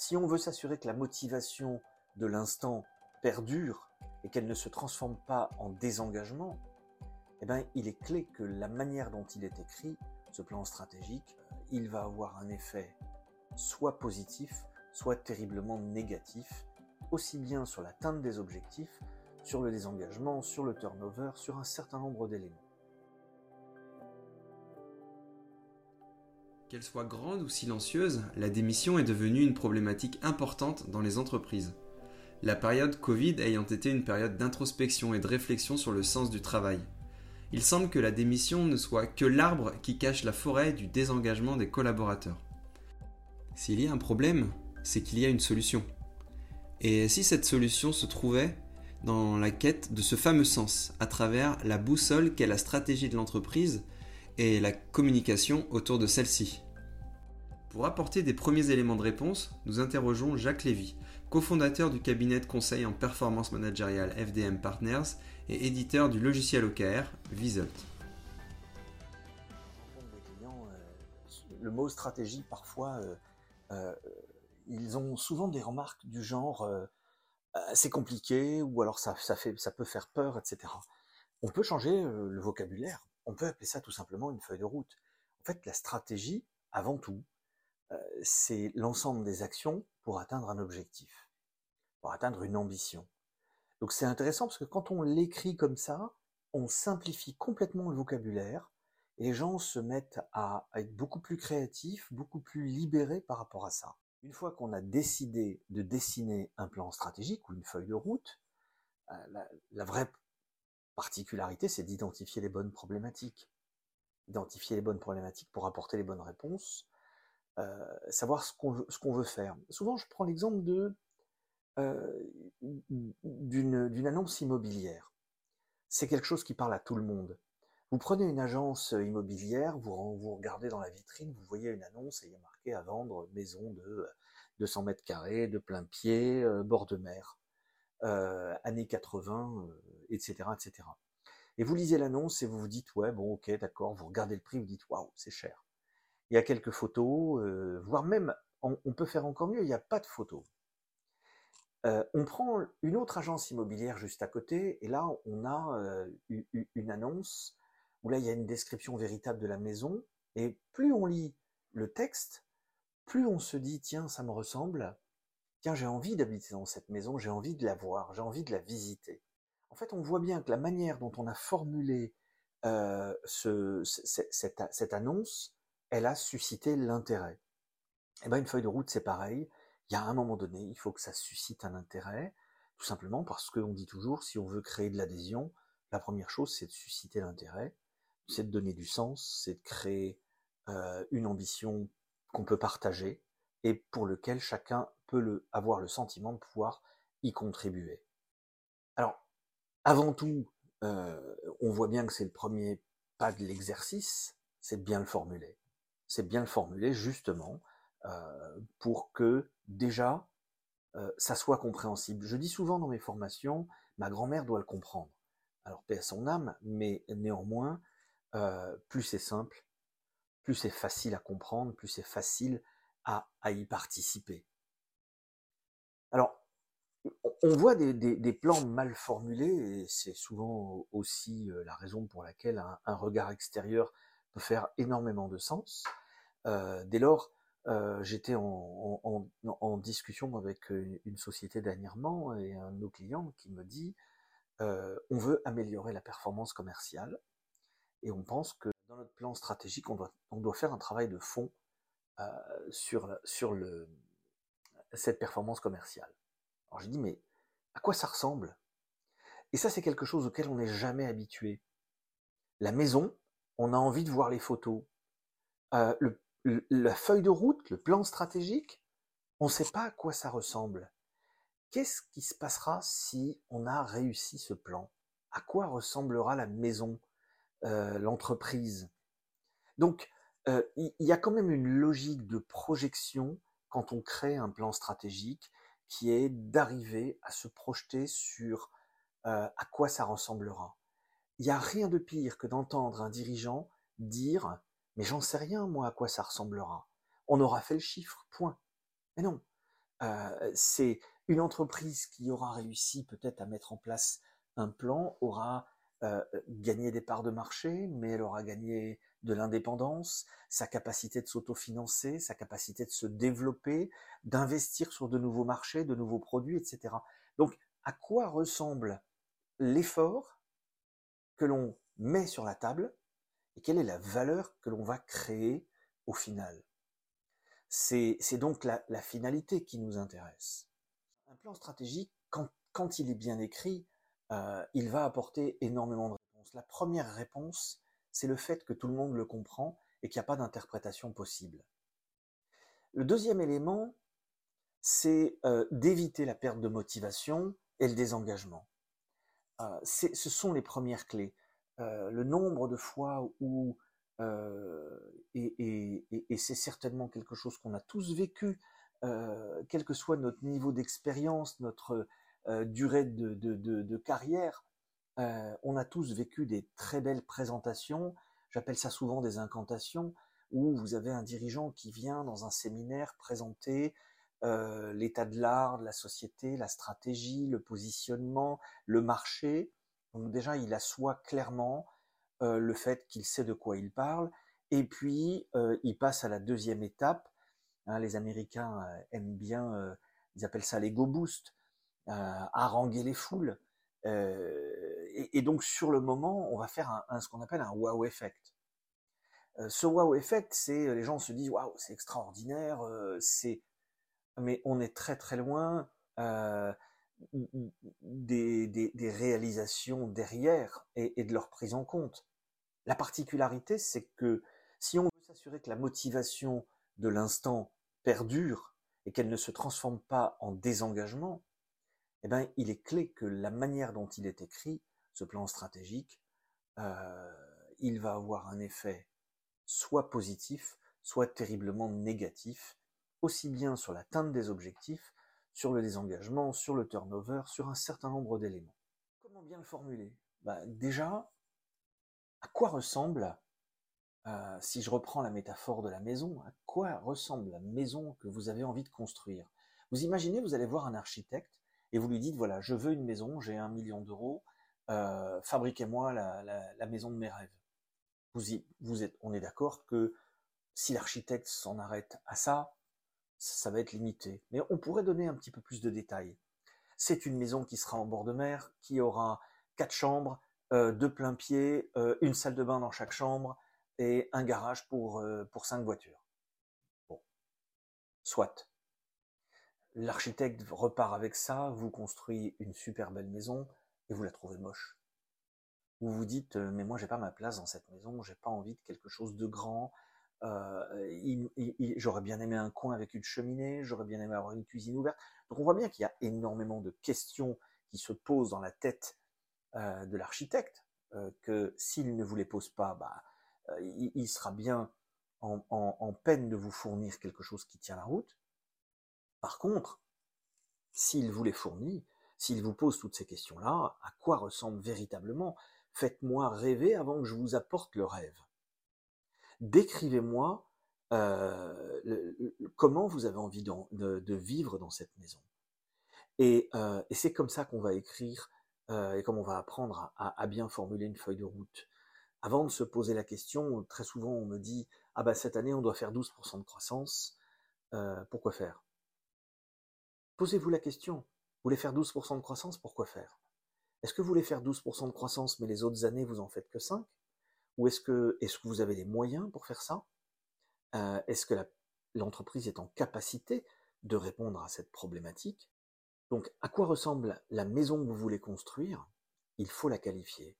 Si on veut s'assurer que la motivation de l'instant perdure et qu'elle ne se transforme pas en désengagement, eh ben, il est clé que la manière dont il est écrit, ce plan stratégique, il va avoir un effet soit positif, soit terriblement négatif, aussi bien sur l'atteinte des objectifs, sur le désengagement, sur le turnover, sur un certain nombre d'éléments. Qu'elle soit grande ou silencieuse, la démission est devenue une problématique importante dans les entreprises. La période Covid ayant été une période d'introspection et de réflexion sur le sens du travail. Il semble que la démission ne soit que l'arbre qui cache la forêt du désengagement des collaborateurs. S'il y a un problème, c'est qu'il y a une solution. Et si cette solution se trouvait dans la quête de ce fameux sens, à travers la boussole qu'est la stratégie de l'entreprise et la communication autour de celle-ci. Pour apporter des premiers éléments de réponse, nous interrogeons Jacques Lévy, cofondateur du cabinet de conseil en performance managériale FDM Partners et éditeur du logiciel OKR Visult. Euh, le mot stratégie, parfois, euh, euh, ils ont souvent des remarques du genre c'est compliqué ou alors ça, fait, ça peut faire peur, etc. On peut changer le vocabulaire on peut appeler ça tout simplement une feuille de route. En fait, la stratégie, avant tout, euh, c'est l'ensemble des actions pour atteindre un objectif, pour atteindre une ambition. Donc c'est intéressant parce que quand on l'écrit comme ça, on simplifie complètement le vocabulaire et les gens se mettent à, être beaucoup plus créatifs, beaucoup plus libérés par rapport à ça. Une fois qu'on a décidé de dessiner un plan stratégique ou une feuille de route, euh, la, la vraie particularité, c'est d'identifier les bonnes problématiques. Identifier les bonnes problématiques pour apporter les bonnes réponses, euh, savoir ce qu'on veut, faire. Souvent, je prends l'exemple euh, d'une annonce immobilière. C'est quelque chose qui parle à tout le monde. Vous prenez une agence immobilière, vous, regardez dans la vitrine, vous voyez une annonce et il y a marqué à vendre maison de 200 mètres carrés, de plein pied, euh, bord de mer. Euh, années 80, etc., etc. Et vous lisez l'annonce et vous vous dites ouais bon ok d'accord, vous regardez le prix, vous dites waouh c'est cher. Il y a quelques photos, euh, voire même on, peut faire encore mieux, il n'y a pas de photos. Euh, on prend une autre agence immobilière juste à côté et là on a une annonce où là il y a une description véritable de la maison et plus on lit le texte, plus on se dit tiens ça me ressemble tiens, j'ai envie d'habiter dans cette maison, j'ai envie de la voir, j'ai envie de la visiter. En fait, on voit bien que la manière dont on a formulé euh, ce, cette, annonce, elle a suscité l'intérêt. Et eh ben, une feuille de route, c'est pareil. Il y a un moment donné, il faut que ça suscite un intérêt, tout simplement parce qu'on dit toujours, si on veut créer de l'adhésion, la première chose, c'est de susciter l'intérêt, c'est de donner du sens, c'est de créer euh, une ambition qu'on peut partager et pour lequel chacun peut avoir le sentiment de pouvoir y contribuer. Alors, avant tout, euh, on voit bien que c'est le premier pas de l'exercice, c'est de bien le formuler. C'est bien le formuler justement euh, pour que déjà euh, ça soit compréhensible. Je dis souvent dans mes formations, ma grand-mère doit le comprendre. Alors paix à son âme, mais néanmoins, plus c'est simple, plus c'est facile à comprendre, plus c'est facile à, y participer. Alors, on voit des, plans mal formulés, et c'est souvent aussi euh, la raison pour laquelle un, regard extérieur peut faire énormément de sens. Euh, dès lors, euh, j'étais en, discussion avec une société dernièrement et un de nos clients qui me dit on veut améliorer la performance commerciale et on pense que dans notre plan stratégique, on doit, faire un travail de fond sur, cette performance commerciale. Alors j'ai dit, mais à quoi ça ressemble? Et ça, c'est quelque chose auquel on n'est jamais habitué. La maison, on a envie de voir les photos. Euh, la feuille de route, le plan stratégique, on ne sait pas à quoi ça ressemble. Qu'est-ce qui se passera si on a réussi ce plan? À quoi ressemblera la maison, euh, l'entreprise? Donc, euh, il y a quand même une logique de projection quand on crée un plan stratégique qui est d'arriver à se projeter sur euh, à quoi ça ressemblera. Il n'y a rien de pire que d'entendre un dirigeant dire mais j'en sais rien moi à quoi ça ressemblera. On aura fait le chiffre, point. Mais non. Euh, c'est une entreprise qui aura réussi peut-être à mettre en place un plan, aura euh, gagné des parts de marché, mais elle aura gagné de l'indépendance, sa capacité de s'autofinancer, sa capacité de se développer, d'investir sur de nouveaux marchés, de nouveaux produits, etc. Donc, à quoi ressemble l'effort que l'on met sur la table quelle est la valeur que l'on va créer au final? C'est donc la, finalité qui nous intéresse. Un plan stratégique, quand, il est bien écrit, euh, il va apporter énormément de réponses. La première réponse, c'est le fait que tout le monde le comprend et qu'il n'y a pas d'interprétation possible. Le deuxième élément, c'est euh, d'éviter la perte de motivation et le désengagement. Euh, ce sont les premières clés. Euh, le nombre de fois où, et, c'est certainement quelque chose qu'on a tous vécu, quel que soit notre niveau d'expérience, notre durée de carrière, euh, on a tous vécu des très belles présentations, j'appelle ça souvent des incantations, où vous avez un dirigeant qui vient dans un séminaire présenter euh, l'état de l'art, de la société, la stratégie, le positionnement, le marché. Donc déjà, il assoit clairement euh, le fait qu'il sait de quoi il parle, et puis il passe à la deuxième étape. Hein, les Américains aiment bien, ils appellent ça les go boost, haranguer les foules. Euh, et, donc sur le moment, on va faire ce qu'on appelle un wow effect. Euh, ce wow effect, c'est euh, les gens se disent waouh, c'est extraordinaire, c'est, mais on est très très loin des, réalisations derrière et, et, de leur prise en compte. La particularité, c'est que si on veut s'assurer que la motivation de l'instant perdure et qu'elle ne se transforme pas en désengagement, eh ben, il est clé que la manière dont il est écrit, ce plan stratégique, euh, il va avoir un effet soit positif, soit terriblement négatif, aussi bien sur l'atteinte des objectifs, sur le désengagement, sur le turnover, sur un certain nombre d'éléments. Comment bien le formuler? Bah, Déjà, à quoi ressemble, euh, si je reprends la métaphore de la maison, à quoi ressemble la maison que vous avez envie de construire? Vous imaginez, vous allez voir un architecte, et vous lui dites voilà, je veux une maison, j'ai un million d'euros, euh, fabriquez-moi la, maison de mes rêves. Vous, vous êtes, on est d'accord que si l'architecte s'en arrête à ça, ça, va être limité. Mais on pourrait donner un petit peu plus de détails. C'est une maison qui sera en bord de mer, qui aura quatre chambres, euh, deux plein pieds, euh, une salle de bain dans chaque chambre et un garage pour, pour cinq voitures. Bon, soit. L'architecte repart avec ça, vous construit une super belle maison et vous la trouvez moche. Vous vous dites euh, mais moi j'ai pas ma place dans cette maison, j'ai pas envie de quelque chose de grand. Euh, j'aurais bien aimé un coin avec une cheminée, j'aurais bien aimé avoir une cuisine ouverte. Donc on voit bien qu'il y a énormément de questions qui se posent dans la tête euh, de l'architecte, que s'il ne vous les pose pas, bah, il, sera bien en peine de vous fournir quelque chose qui tient la route. Par contre, s'il vous les fournit, s'il vous pose toutes ces questions-là, à quoi ressemble véritablement Faites-moi rêver avant que je vous apporte le rêve. Décrivez-moi euh, comment vous avez envie de, vivre dans cette maison. Euh, et, c'est comme ça qu'on va écrire euh, et comme on va apprendre à, bien formuler une feuille de route. Avant de se poser la question, très souvent on me dit ah bah cette année on doit faire 12% de croissance. pourquoi faire? Posez-vous la question. Vous voulez faire 12% de croissance, pourquoi faire? Est-ce que vous voulez faire 12% de croissance, mais les autres années, vous en faites que 5 Ou est-ce que, vous avez les moyens pour faire ça? Euh, Est-ce que l'entreprise est en capacité de répondre à cette problématique? Donc, à quoi ressemble la maison que vous voulez construire? Il faut la qualifier.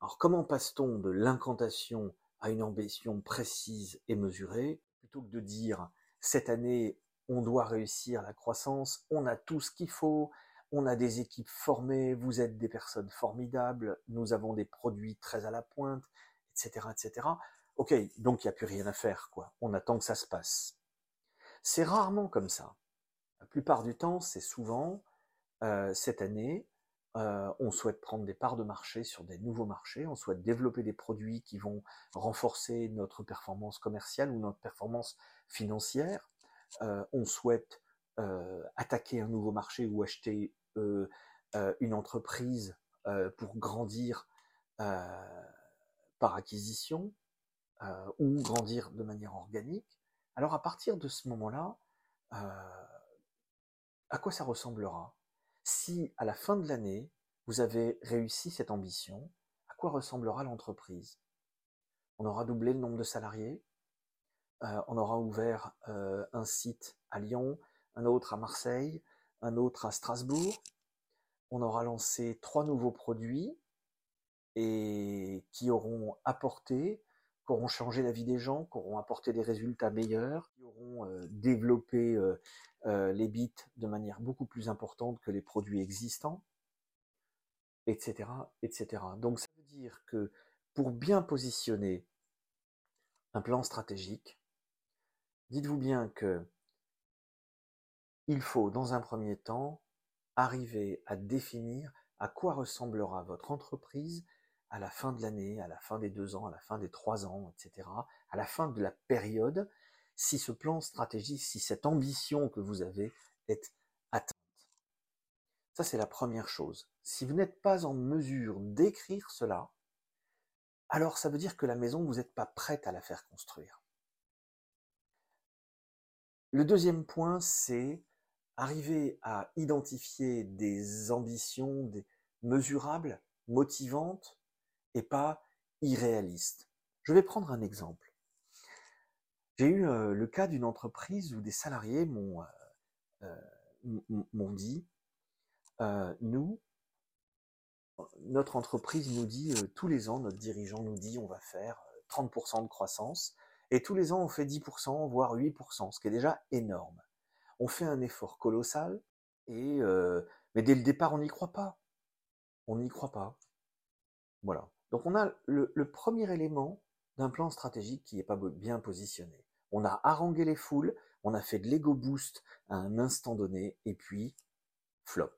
Alors, comment passe-t-on de l'incantation à une ambition précise et mesurée, plutôt que de dire cette année, on doit réussir la croissance, on a tout ce qu'il faut, on a des équipes formées, vous êtes des personnes formidables, nous avons des produits très à la pointe, etc., etc. Ok, donc il n'y a plus rien à faire, quoi. On attend que ça se passe. C'est rarement comme ça. La plupart du temps, c'est souvent euh, cette année, euh, on souhaite prendre des parts de marché sur des nouveaux marchés, on souhaite développer des produits qui vont renforcer notre performance commerciale ou notre performance financière. Euh, on souhaite attaquer un nouveau marché ou acheter une entreprise pour grandir par acquisition ou grandir de manière organique, alors à partir de ce moment-là, à quoi ça ressemblera? Si à la fin de l'année, vous avez réussi cette ambition, à quoi ressemblera l'entreprise? On aura doublé le nombre de salariés, on aura ouvert un site à Lyon, un autre à Marseille, un autre à Strasbourg, on aura lancé trois nouveaux produits et qui auront apporté qui auront changé la vie des gens, qui auront apporté des résultats meilleurs, qui auront euh, développé euh, euh, les bits de manière beaucoup plus importante que les produits existants, etc., etc. Donc ça veut dire que pour bien positionner un plan stratégique, dites-vous bien que il faut, dans un premier temps, arriver à définir à quoi ressemblera votre entreprise à la fin de l'année, à la fin des deux ans, à la fin des trois ans, etc., à la fin de la période, si ce plan stratégique, si cette ambition que vous avez est atteinte. Ça, c'est la première chose. Si vous n'êtes pas en mesure d'écrire cela, alors ça veut dire que la maison, vous n'êtes pas prête à la faire construire. Le deuxième point, c'est arriver à identifier des ambitions des mesurables, motivantes, et pas irréaliste. Je vais prendre un exemple. J'ai eu euh, le cas d'une entreprise où des salariés m'ont euh, euh, dit, nous, notre entreprise nous dit tous les ans, notre dirigeant nous dit on va faire 30% de croissance, et tous les ans on fait 10%, voire 8%, ce qui est déjà énorme. On fait un effort colossal, et mais dès le départ on n'y croit pas. On n'y croit pas. Voilà. Donc on a le, premier élément d'un plan stratégique qui n'est pas bien positionné. On a harangué les foules, on a fait de l'ego boost à un instant donné, et puis flop.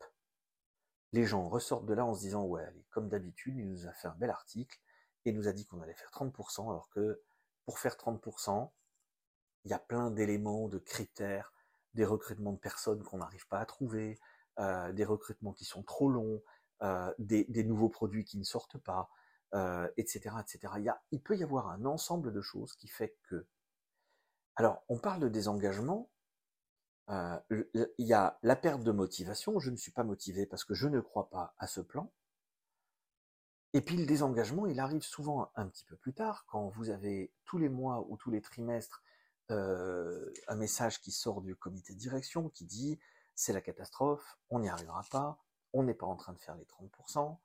Les gens ressortent de là en se disant ouais, comme d'habitude, il nous a fait un bel article et nous a dit qu'on allait faire 30%, alors que pour faire 30%, il y a plein d'éléments, de critères, des recrutements de personnes qu'on n'arrive pas à trouver, euh, des recrutements qui sont trop longs, euh, des, nouveaux produits qui ne sortent pas, euh, etc. Il, il peut y avoir un ensemble de choses qui fait que. Alors, on parle de désengagement. Euh, il y a la perte de motivation. Je ne suis pas motivé parce que je ne crois pas à ce plan. Et puis le désengagement, il arrive souvent un petit peu plus tard, quand vous avez tous les mois ou tous les trimestres euh, un message qui sort du comité de direction qui dit c'est la catastrophe, on n'y arrivera pas, on n'est pas en train de faire les 30%,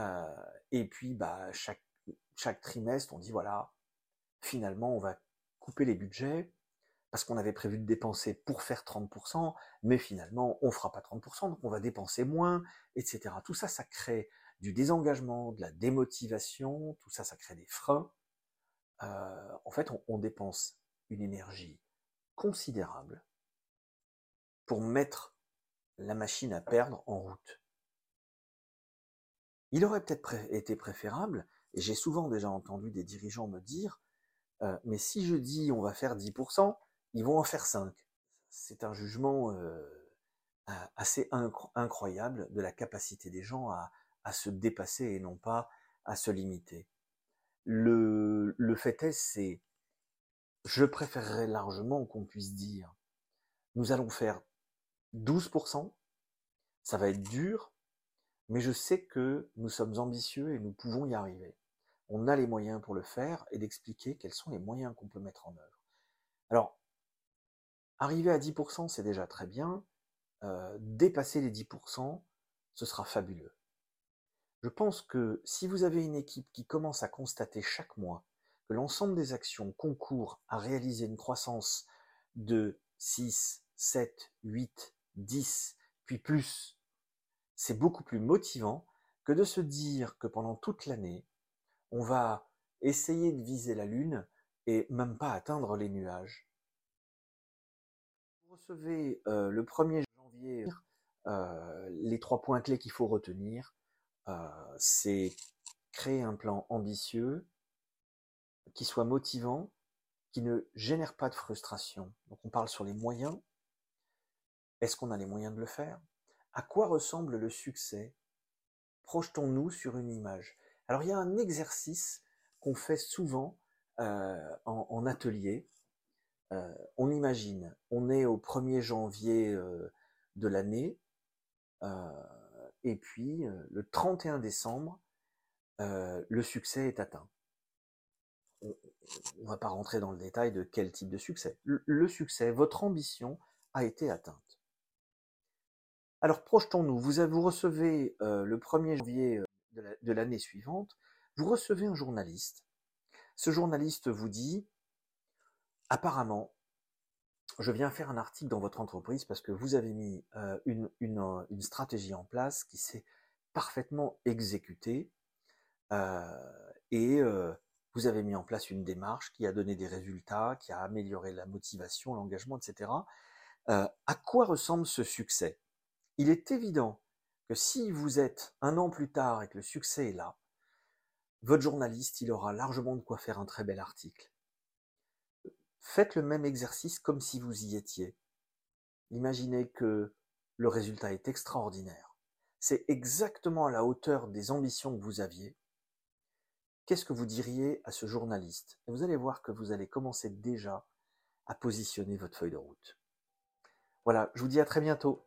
euh, et puis, bah, chaque, trimestre, on dit voilà, finalement, on va couper les budgets parce qu'on avait prévu de dépenser pour faire 30%, mais finalement, on fera pas 30%, donc on va dépenser moins, etc. Tout ça, ça crée du désengagement, de la démotivation, tout ça, ça crée des freins. Euh, en fait, on dépense une énergie considérable pour mettre la machine à perdre en route. Il aurait peut-être été préférable, et j'ai souvent déjà entendu des dirigeants me dire, euh, mais si je dis on va faire 10%, ils vont en faire 5. C'est un jugement euh, assez incroyable de la capacité des gens à, se dépasser et non pas à se limiter. Le, le fait est, c'est, je préférerais largement qu'on puisse dire, nous allons faire 12%, ça va être dur, mais je sais que nous sommes ambitieux et nous pouvons y arriver. On a les moyens pour le faire et d'expliquer quels sont les moyens qu'on peut mettre en œuvre. Alors, arriver à 10%, c'est déjà très bien. Euh, dépasser les 10%, ce sera fabuleux. Je pense que si vous avez une équipe qui commence à constater chaque mois que l'ensemble des actions concourent à réaliser une croissance de 6, 7, 8, 10, puis plus c'est beaucoup plus motivant que de se dire que pendant toute l'année, on va essayer de viser la Lune et même pas atteindre les nuages. Vous recevez euh, le 1er janvier euh, les trois points clés qu'il faut retenir. Euh, c'est créer un plan ambitieux, qui soit motivant, qui ne génère pas de frustration. Donc on parle sur les moyens, Est-ce qu'on a les moyens de le faire? À quoi ressemble le succès? Projetons-nous sur une image. Alors il y a un exercice qu'on fait souvent euh, en, atelier. Euh, on imagine, on est au 1er janvier euh, de l'année, et puis le 31 décembre, le succès est atteint. On ne va pas rentrer dans le détail de quel type de succès. Le, succès, votre ambition a été atteinte. Alors projetons-nous, vous, vous recevez le 1er janvier de l'année suivante, vous recevez un journaliste. Ce journaliste vous dit, apparemment, je viens faire un article dans votre entreprise parce que vous avez mis euh, une, stratégie en place qui s'est parfaitement exécutée euh, et euh, vous avez mis en place une démarche qui a donné des résultats, qui a amélioré la motivation, l'engagement, etc. à quoi ressemble ce succès? Il est évident que si vous êtes un an plus tard et que le succès est là, votre journaliste, il aura largement de quoi faire un très bel article. Faites le même exercice comme si vous y étiez. Imaginez que le résultat est extraordinaire. C'est exactement à la hauteur des ambitions que vous aviez. Qu'est-ce que vous diriez à ce journaliste? Vous allez voir que vous allez commencer déjà à positionner votre feuille de route. Voilà, je vous dis à très bientôt.